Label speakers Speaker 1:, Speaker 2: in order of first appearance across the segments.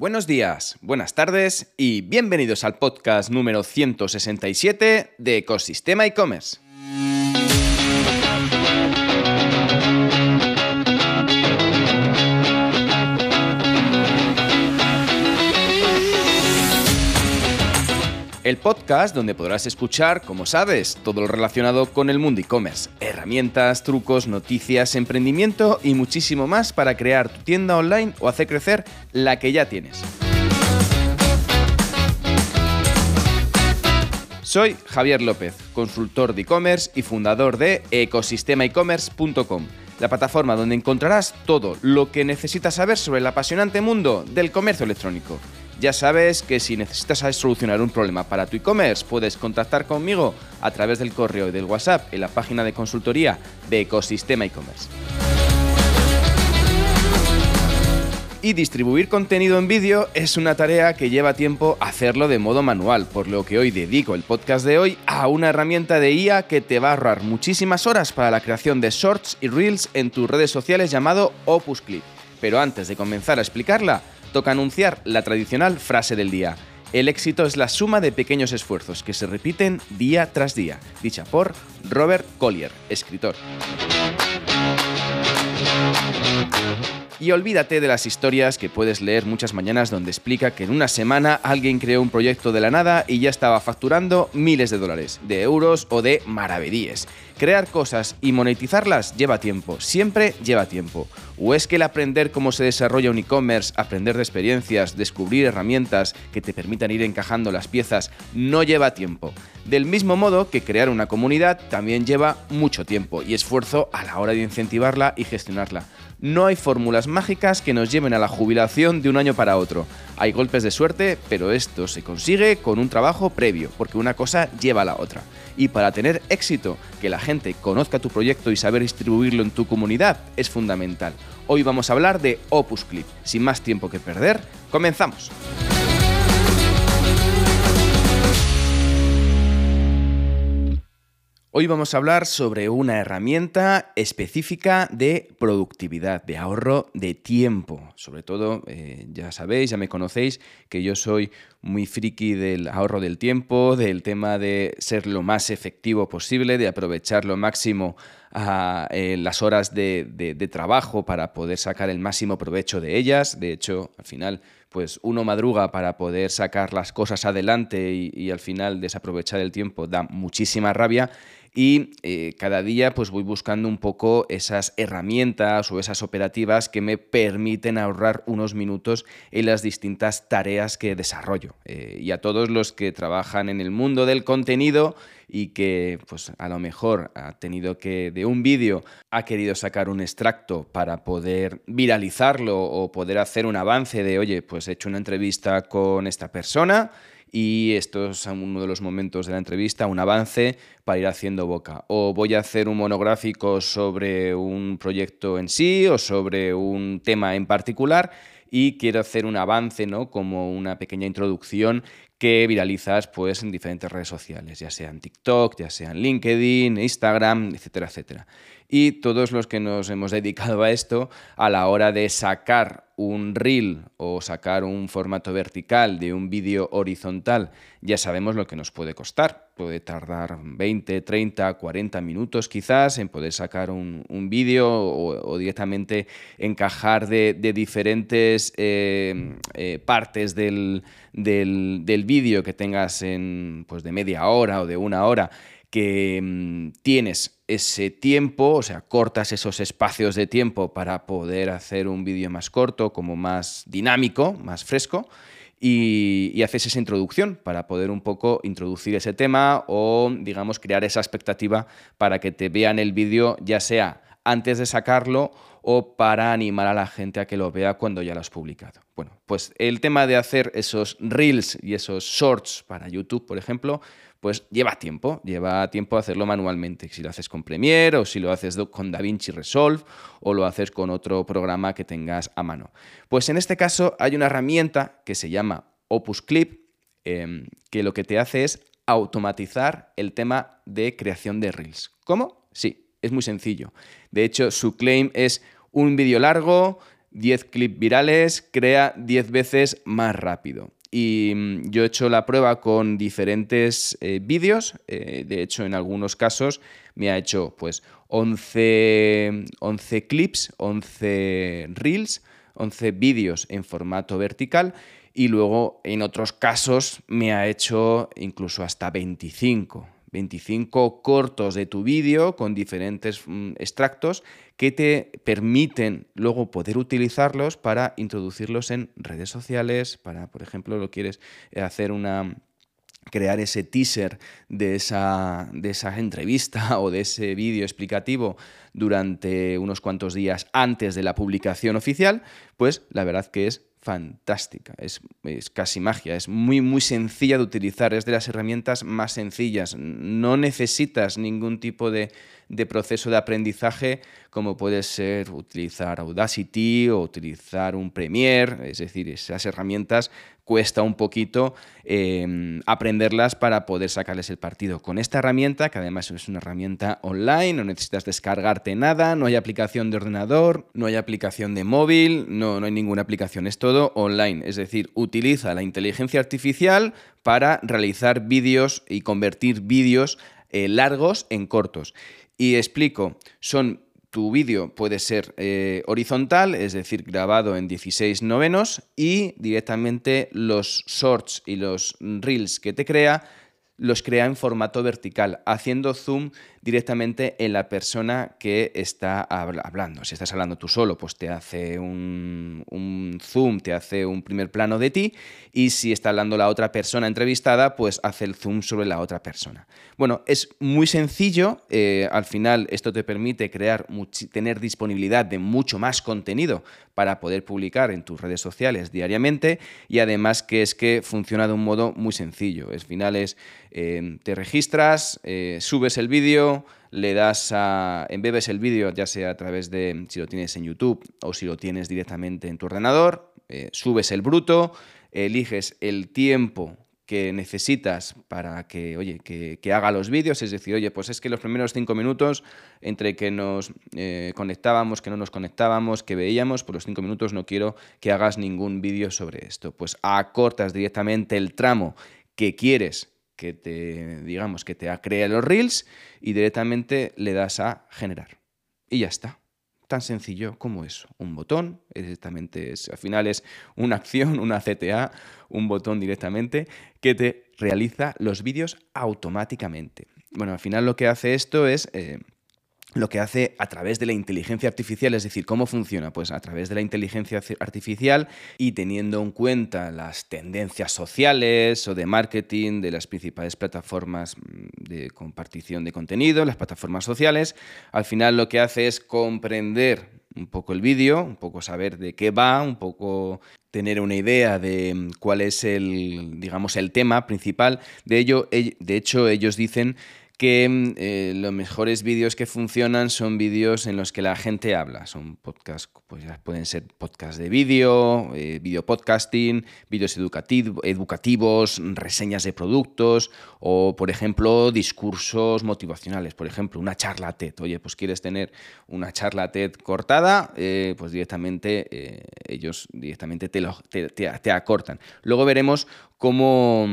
Speaker 1: Buenos días, buenas tardes y bienvenidos al podcast número 167 de Ecosistema e-commerce. El podcast donde podrás escuchar, como sabes, todo lo relacionado con el mundo e-commerce, herramientas, trucos, noticias, emprendimiento y muchísimo más para crear tu tienda online o hacer crecer la que ya tienes. Soy Javier López, consultor de e-commerce y fundador de ecosistemaecommerce.com, la plataforma donde encontrarás todo lo que necesitas saber sobre el apasionante mundo del comercio electrónico. Ya sabes que si necesitas solucionar un problema para tu e-commerce, puedes contactar conmigo a través del correo y del WhatsApp en la página de consultoría de Ecosistema e-commerce. Y distribuir contenido en vídeo es una tarea que lleva tiempo hacerlo de modo manual, por lo que hoy dedico el podcast de hoy a una herramienta de IA que te va a ahorrar muchísimas horas para la creación de shorts y reels en tus redes sociales llamado Opus Clip. Pero antes de comenzar a explicarla, toca anunciar la tradicional frase del día. El éxito es la suma de pequeños esfuerzos que se repiten día tras día, dicha por Robert Collier, escritor. Y olvídate de las historias que puedes leer muchas mañanas donde explica que en una semana alguien creó un proyecto de la nada y ya estaba facturando miles de dólares, de euros o de maravedíes. Crear cosas y monetizarlas lleva tiempo, siempre lleva tiempo. ¿O es que el aprender cómo se desarrolla un e-commerce, aprender de experiencias, descubrir herramientas que te permitan ir encajando las piezas, no lleva tiempo? Del mismo modo que crear una comunidad también lleva mucho tiempo y esfuerzo a la hora de incentivarla y gestionarla. No hay fórmulas mágicas que nos lleven a la jubilación de un año para otro. Hay golpes de suerte, pero esto se consigue con un trabajo previo, porque una cosa lleva a la otra. Y para tener éxito, que la gente conozca tu proyecto y saber distribuirlo en tu comunidad es fundamental. Hoy vamos a hablar de Opus Clip. Sin más tiempo que perder, comenzamos. Hoy vamos a hablar sobre una herramienta específica de productividad, de ahorro de tiempo. Sobre todo, eh, ya sabéis, ya me conocéis, que yo soy muy friki del ahorro del tiempo, del tema de ser lo más efectivo posible, de aprovechar lo máximo a, eh, las horas de, trabajo para poder sacar el máximo provecho de ellas. De hecho, al final, pues uno madruga para poder sacar las cosas adelante y al final desaprovechar el tiempo da muchísima rabia y eh, cada día pues voy buscando un poco esas herramientas o esas operativas que me permiten ahorrar unos minutos en las distintas tareas que desarrollo. Eh, y a todos los que trabajan en el mundo del contenido y que pues a lo mejor ha tenido que de un vídeo ha querido sacar un extracto para poder viralizarlo o poder hacer un avance de oye pues he hecho una entrevista con esta persona y esto es uno de los momentos de la entrevista, un avance para ir haciendo boca. O voy a hacer un monográfico sobre un proyecto en sí o sobre un tema en particular y quiero hacer un avance, ¿no? Como una pequeña introducción que viralizas pues en diferentes redes sociales, ya sean TikTok, ya sean LinkedIn, Instagram, etcétera, etcétera. Y todos los que nos hemos dedicado a esto, a la hora de sacar un reel o sacar un formato vertical de un vídeo horizontal, ya sabemos lo que nos puede costar. Puede tardar 20, 30, 40 minutos quizás en poder sacar un, vídeo o, directamente encajar de, diferentes eh, eh, partes del, del, vídeo que tengas en, pues de media hora o de una hora que mm, tienes ese tiempo, o sea, cortas esos espacios de tiempo para poder hacer un vídeo más corto, como más dinámico, más fresco, y, haces esa introducción para poder un poco introducir ese tema o, digamos, crear esa expectativa para que te vean el vídeo, ya sea antes de sacarlo o para animar a la gente a que lo vea cuando ya lo has publicado. Bueno, pues el tema de hacer esos reels y esos shorts para YouTube, por ejemplo, pues lleva tiempo, lleva tiempo hacerlo manualmente. Si lo haces con Premiere o si lo haces con DaVinci Resolve o lo haces con otro programa que tengas a mano. Pues en este caso hay una herramienta que se llama Opus Clip, em, que lo que te hace es automatizar el tema de creación de reels. ¿Cómo? Sí, es muy sencillo. De hecho, su claim es un vídeo largo, 10 clips virales, crea 10 veces más rápido. Y mm, yo he hecho la prueba con diferentes eh, vídeos. Eh, de hecho, en algunos casos me ha hecho pues 11, 11 clips, 11 reels, 11 vídeos en formato vertical. Y luego en otros casos me ha hecho incluso hasta 25. 25 cortos de tu vídeo con diferentes mm, extractos que te permiten luego poder utilizarlos para introducirlos en redes sociales, para, por ejemplo, lo quieres hacer una crear ese teaser de esa, de esa entrevista o de ese vídeo explicativo durante unos cuantos días antes de la publicación oficial, pues la verdad que es fantástica, es, casi magia, es muy muy sencilla de utilizar, es de las herramientas más sencillas, no necesitas ningún tipo de, de proceso de aprendizaje como puede ser utilizar Audacity o utilizar un Premiere, es decir, esas herramientas cuesta un poquito em, aprenderlas para poder sacarles el partido. Con esta herramienta, que además es una herramienta online, no necesitas descargarte nada, no hay aplicación de ordenador, no hay aplicación de móvil, no, no hay ninguna aplicación, es todo online. Es decir, utiliza la inteligencia artificial para realizar vídeos y convertir vídeos eh, largos en cortos. Y explico, son tu vídeo puede ser eh, horizontal, es decir, grabado en 16 novenos, y directamente los shorts y los reels que te crea los crea en formato vertical, haciendo zoom directamente en la persona que está hablando. Si estás hablando tú solo, pues te hace un, zoom, te hace un primer plano de ti, y si está hablando la otra persona entrevistada, pues hace el zoom sobre la otra persona. Bueno, es muy sencillo, eh, al final esto te permite crear, tener disponibilidad de mucho más contenido para poder publicar en tus redes sociales diariamente, y además que es que funciona de un modo muy sencillo. Al final es Em, te registras, eh, subes el vídeo, le das a. embebes el vídeo, ya sea a través de si lo tienes en YouTube o si lo tienes directamente en tu ordenador, eh, subes el bruto, eliges el tiempo que necesitas para que, oye, que, haga los vídeos, es decir, oye, pues es que los primeros cinco minutos, entre que nos eh, conectábamos, que no nos conectábamos, que veíamos, por los cinco minutos no quiero que hagas ningún vídeo sobre esto. Pues acortas directamente el tramo que quieres que te, digamos, que te crea los reels y directamente le das a generar. Y ya está. Tan sencillo como eso. Un botón, directamente es, al final es una acción, una CTA, un botón directamente que te realiza los vídeos automáticamente. Bueno, al final lo que hace esto es eh, lo que hace a través de la inteligencia artificial, es decir, ¿cómo funciona? Pues a través de la inteligencia artificial y teniendo en cuenta las tendencias sociales o de marketing de las principales plataformas mm, de compartición de contenido, las plataformas sociales, al final lo que hace es comprender un poco el vídeo, un poco saber de qué va, un poco tener una idea de mm, cuál es el, digamos, el tema principal. De ello, de hecho, ellos dicen que mm, eh, los mejores vídeos que funcionan son vídeos en los que la gente habla. Son podcasts, pues pueden ser podcasts de vídeo, eh, video podcasting, vídeos educativos, reseñas de productos o, por ejemplo, discursos motivacionales. Por ejemplo, una charla TED. Oye, pues quieres tener una charla TED cortada, eh, pues directamente ellos directamente te, lo, te acortan. Luego veremos cómo,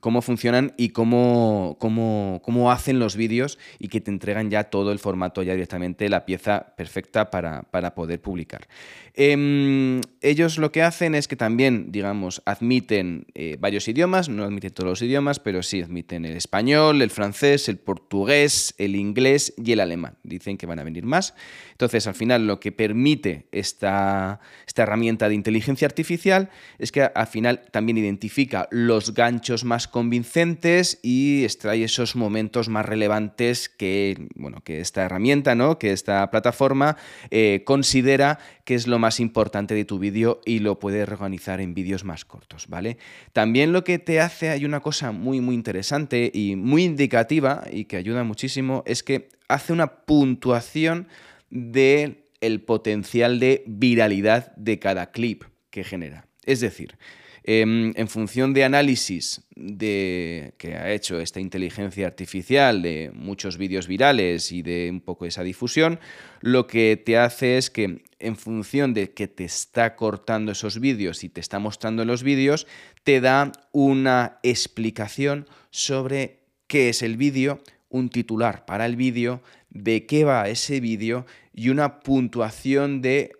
Speaker 1: cómo funcionan y cómo, cómo, cómo hacen los vídeos y que te entregan ya todo el formato, ya directamente la pieza perfecta para, para poder publicar. Em, ellos lo que hacen es que también, digamos, admiten eh, varios idiomas, no admiten todos los idiomas, pero sí admiten el español, el francés, el portugués, el inglés y el alemán. Dicen que van a venir más. Entonces, al final, lo que permite esta, esta herramienta de inteligencia artificial es que al final también identifica los ganchos más convincentes y extrae esos momentos más relevantes que, bueno, que esta herramienta, ¿no? que esta plataforma eh, considera que es lo más importante de tu vídeo y lo puedes organizar en vídeos más cortos, ¿vale? También lo que te hace, hay una cosa muy, muy interesante y muy indicativa y que ayuda muchísimo, es que hace una puntuación del el potencial de viralidad de cada clip que genera. Es decir, Em, en función de análisis de, que ha hecho esta inteligencia artificial de muchos vídeos virales y de un poco esa difusión, lo que te hace es que en función de que te está cortando esos vídeos y te está mostrando los vídeos, te da una explicación sobre qué es el vídeo, un titular para el vídeo, de qué va ese vídeo y una puntuación de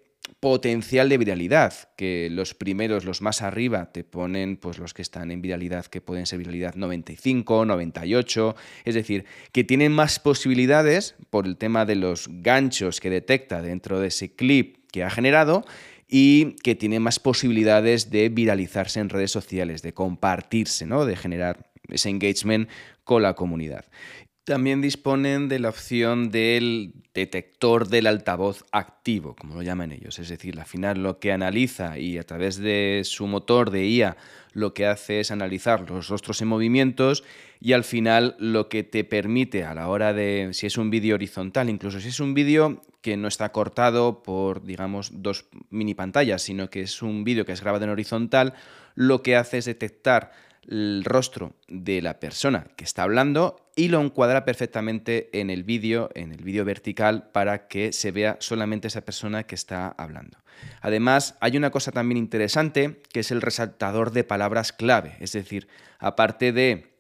Speaker 1: potencial de viralidad, que los primeros, los más arriba, te ponen pues los que están en viralidad, que pueden ser viralidad 95, 98, es decir, que tienen más posibilidades por el tema de los ganchos que detecta dentro de ese clip que ha generado y que tienen más posibilidades de viralizarse en redes sociales, de compartirse, ¿no? de generar ese engagement con la comunidad. También disponen de la opción del detector del altavoz activo, como lo llaman ellos. Es decir, al final lo que analiza y a través de su motor de IA lo que hace es analizar los rostros en movimientos y al final lo que te permite a la hora de, si es un vídeo horizontal, incluso si es un vídeo que no está cortado por, digamos, dos mini pantallas, sino que es un vídeo que es grabado en horizontal, lo que hace es detectar el rostro de la persona que está hablando y lo encuadra perfectamente en el vídeo, en el vídeo vertical, para que se vea solamente esa persona que está hablando. Además, hay una cosa también interesante que es el resaltador de palabras clave, es decir, aparte de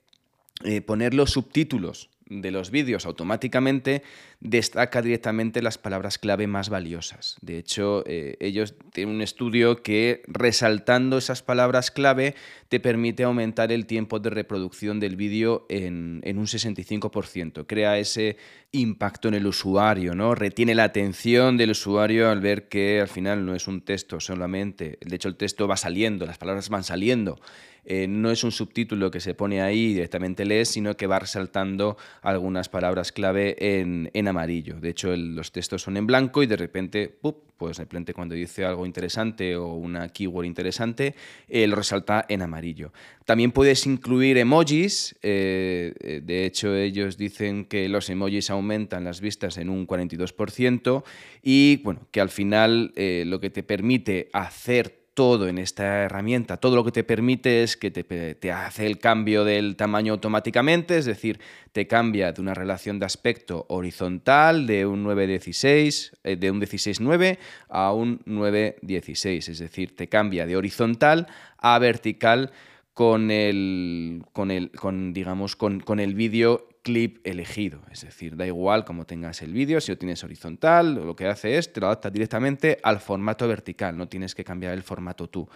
Speaker 1: eh, poner los subtítulos de los vídeos automáticamente destaca directamente las palabras clave más valiosas. De hecho, eh, ellos tienen un estudio que resaltando esas palabras clave te permite aumentar el tiempo de reproducción del vídeo en, en, un 65%. Crea ese impacto en el usuario, ¿no? Retiene la atención del usuario al ver que al final no es un texto solamente. De hecho, el texto va saliendo, las palabras van saliendo. Eh, no es un subtítulo que se pone ahí y directamente lees, sino que va resaltando algunas palabras clave en, amarillo. De hecho, los textos son en blanco y de repente, pues de repente cuando dice algo interesante o una keyword interesante, eh, lo resalta en amarillo. También puedes incluir emojis. Eh, de hecho, ellos dicen que los emojis aumentan las vistas en un 42% y bueno, que al final lo que te permite hacer todo en esta herramienta, todo lo que te permite es que te, hace el cambio del tamaño automáticamente, es decir, te cambia de una relación de aspecto horizontal de un 916, eh, de un 16.9 a un 916, es decir, te cambia de horizontal a vertical con el, con el, con, digamos, con, con el vídeo clip elegido. Es decir, da igual cómo tengas el vídeo, si lo tienes horizontal, lo que hace es te lo adapta directamente al formato vertical, no tienes que cambiar el formato tú.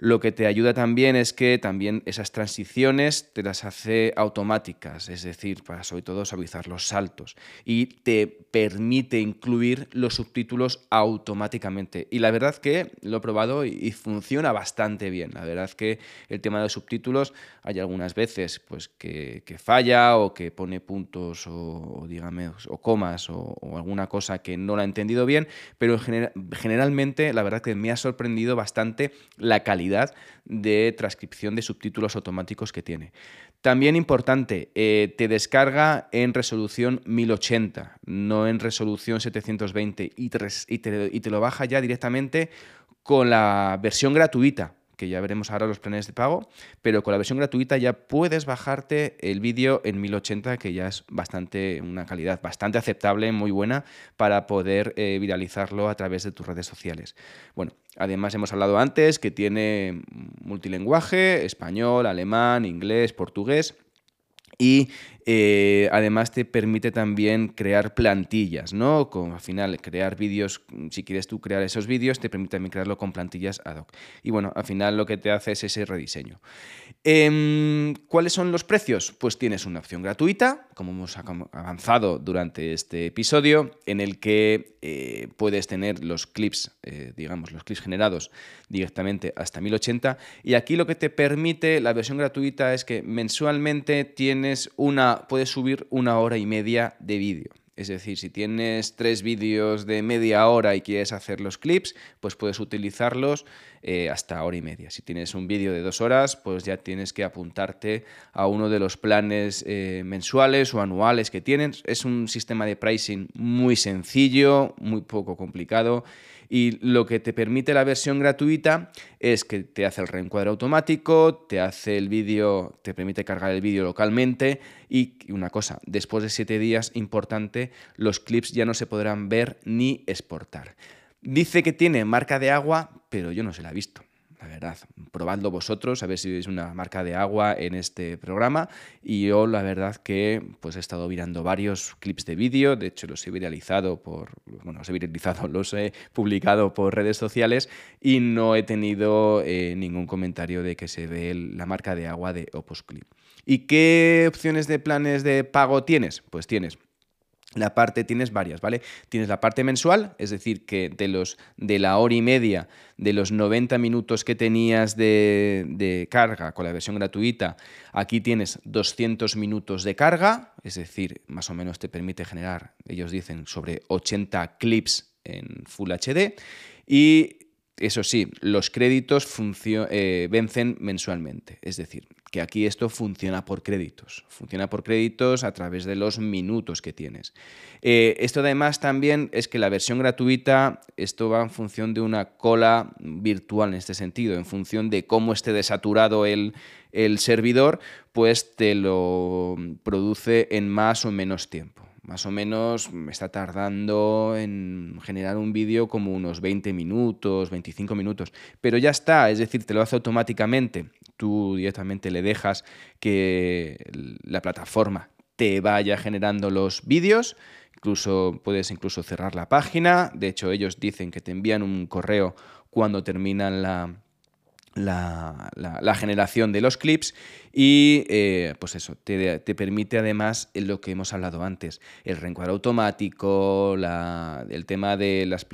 Speaker 1: Lo que te ayuda también es que también esas transiciones te las hace automáticas, es decir, para sobre todo suavizar los saltos y te permite incluir los subtítulos automáticamente. Y la verdad que lo he probado y, funciona bastante bien. La verdad que el tema de los subtítulos hay algunas veces pues que, falla o que pone puntos o, dígame, o comas o, alguna cosa que no la he entendido bien, pero generalmente la verdad que me ha sorprendido bastante la calidad de transcripción de subtítulos automáticos que tiene. También importante, eh, te descarga en resolución 1080, no en resolución 720, y y te lo baja ya directamente con la versión gratuita que ya veremos ahora los planes de pago, pero con la versión gratuita ya puedes bajarte el vídeo en 1080, que ya es bastante una calidad bastante aceptable, muy buena, para poder eh, viralizarlo a través de tus redes sociales. Bueno, además hemos hablado antes que tiene multilenguaje, español, alemán, inglés, portugués y eh, además te permite también crear plantillas, ¿no? Con, al final, crear vídeos, si quieres tú crear esos vídeos, te permite también crearlo con plantillas ad hoc. Y bueno, al final lo que te hace es ese rediseño. Em, ¿Cuáles son los precios? Pues tienes una opción gratuita, como hemos avanzado durante este episodio, en el que eh, puedes tener los clips, eh, digamos, los clips generados directamente hasta 1080. Y aquí lo que te permite la versión gratuita es que mensualmente tienes una puedes subir una hora y media de vídeo. Es decir, si tienes tres vídeos de media hora y quieres hacer los clips, pues puedes utilizarlos eh, hasta hora y media. Si tienes un vídeo de dos horas, pues ya tienes que apuntarte a uno de los planes eh, mensuales o anuales que tienen. Es un sistema de pricing muy sencillo, muy poco complicado Y lo que te permite la versión gratuita es que te hace el reencuadre automático, te hace el vídeo, te permite cargar el vídeo localmente y una cosa, después de siete días, importante, los clips ya no se podrán ver ni exportar. Dice que tiene marca de agua, pero yo no se la he visto la verdad. Probadlo vosotros, a ver si veis una marca de agua en este programa. Y yo, la verdad, que pues he estado mirando varios clips de vídeo, de hecho los he viralizado por, bueno, los he viralizado, los he publicado por redes sociales y no he tenido eh, ningún comentario de que se ve la marca de agua de Opus Clip. ¿Y qué opciones de planes de pago tienes? Pues tienes la parte tienes varias, ¿vale? Tienes la parte mensual, es decir, que de, los, de la hora y media, de los 90 minutos que tenías de, de, carga con la versión gratuita, aquí tienes 200 minutos de carga, es decir, más o menos te permite generar, ellos dicen, sobre 80 clips en Full HD. Y eso sí, los créditos eh, vencen mensualmente. Es decir, que aquí esto funciona por créditos. Funciona por créditos a través de los minutos que tienes. Eh, esto además también es que la versión gratuita, esto va en función de una cola virtual en este sentido, en función de cómo esté desaturado el, servidor, pues te lo produce en más o menos tiempo. Más o menos me está tardando en generar un vídeo como unos 20 minutos, 25 minutos. Pero ya está, es decir, te lo hace automáticamente. Tú directamente le dejas que la plataforma te vaya generando los vídeos. Incluso puedes incluso cerrar la página. De hecho, ellos dicen que te envían un correo cuando terminan la, la, generación de los clips y eh, pues eso, te, permite además lo que hemos hablado antes, el reencuadre automático, el tema de las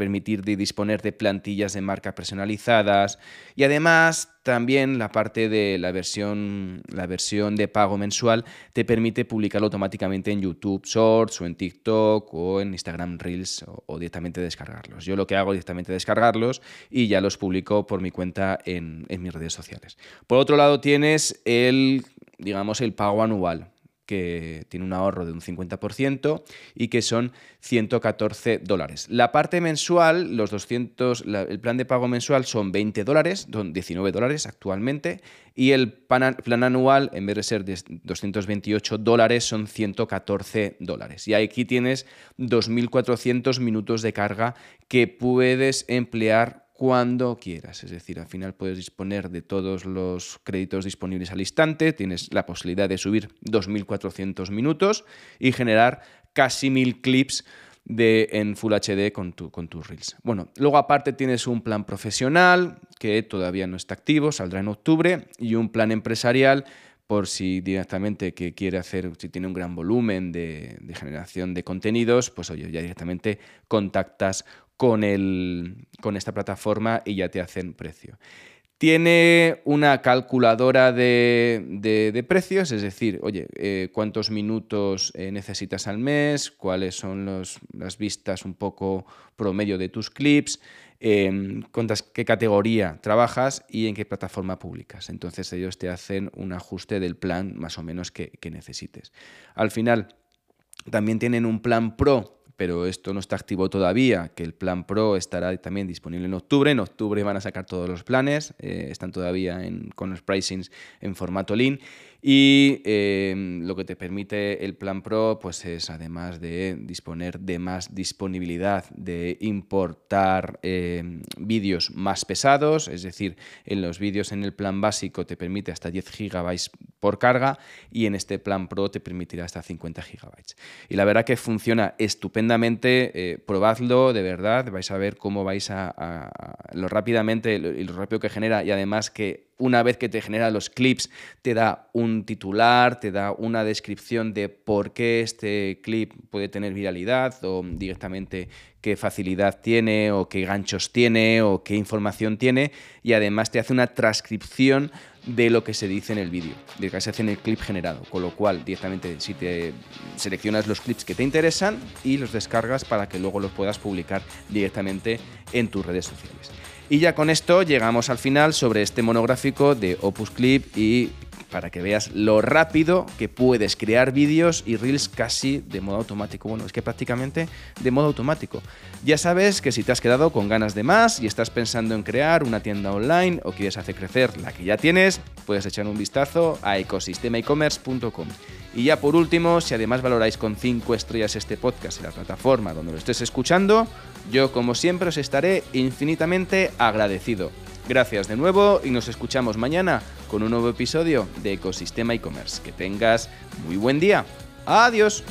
Speaker 1: permitir disponer de plantillas de marca personalizadas y además también la parte de la versión, la versión de pago mensual te permite publicarlo automáticamente en YouTube Shorts o en TikTok o en Instagram Reels o, directamente descargarlos. Yo lo que hago es directamente descargarlos y ya los publico por mi cuenta en, en mis redes sociales. Por otro lado tienes el, digamos, el pago anual que tiene un ahorro de un 50% y que son 114 dólares. La parte mensual, los 200, el plan de pago mensual son 20 dólares, 19 dólares actualmente, y el plan anual, en vez de ser de 228 dólares, son 114 dólares. Y aquí tienes 2.400 minutos de carga que puedes emplear cuando quieras. Es decir, al final puedes disponer de todos los créditos disponibles al instante, tienes la posibilidad de subir 2.400 minutos y generar casi 1.000 clips de, en Full HD con, tu, con tus Reels. Bueno, luego aparte tienes un plan profesional que todavía no está activo, saldrá en octubre, y un plan empresarial por si directamente que quiere hacer, si tiene un gran volumen de, de generación de contenidos, pues oye, ya directamente contactas con, el, con esta plataforma y ya te hacen precio. Tiene una calculadora de, precios, es decir, oye, eh, cuántos minutos eh, necesitas al mes, cuáles son las vistas un poco promedio de tus clips, eh, qué categoría trabajas y en qué plataforma publicas. Entonces ellos te hacen un ajuste del plan más o menos que necesites. Al final, también tienen un plan pro pero esto no está activo todavía, que el plan Pro estará también disponible en octubre. En octubre van a sacar todos los planes, eh, están todavía con los pricings en formato lean. Y em, lo que te permite el plan Pro, pues es además de disponer de más disponibilidad, de importar em, vídeos más pesados, es decir, en los vídeos en el plan básico te permite hasta 10 gigabytes por carga y en este plan Pro te permitirá hasta 50 gigabytes. Y la verdad que funciona estupendamente, eh, probadlo de verdad, vais a ver cómo vais a, lo rápidamente y lo rápido que genera y además que una vez que te genera los clips, te da un titular, te da una descripción de por qué este clip puede tener viralidad o directamente qué facilidad tiene o qué ganchos tiene o qué información tiene y además te hace una transcripción de lo que se dice en el vídeo, de lo que se hace en el clip generado, con lo cual directamente si te seleccionas los clips que te interesan y los descargas para que luego los puedas publicar directamente en tus redes sociales. Y ya con esto llegamos al final sobre este monográfico de Opus Clip y para que veas lo rápido que puedes crear vídeos y reels casi de modo automático. Bueno, es que prácticamente de modo automático. Ya sabes que si te has quedado con ganas de más y estás pensando en crear una tienda online o quieres hacer crecer la que ya tienes, puedes echar un vistazo a ecosistemaecommerce.com. Y ya por último, si además valoráis con 5 estrellas este podcast en la plataforma donde lo estés escuchando, yo como siempre os estaré infinitamente agradecido. Gracias de nuevo y nos escuchamos mañana con un nuevo episodio de Ecosistema e-commerce. Que tengas muy buen día. Adiós.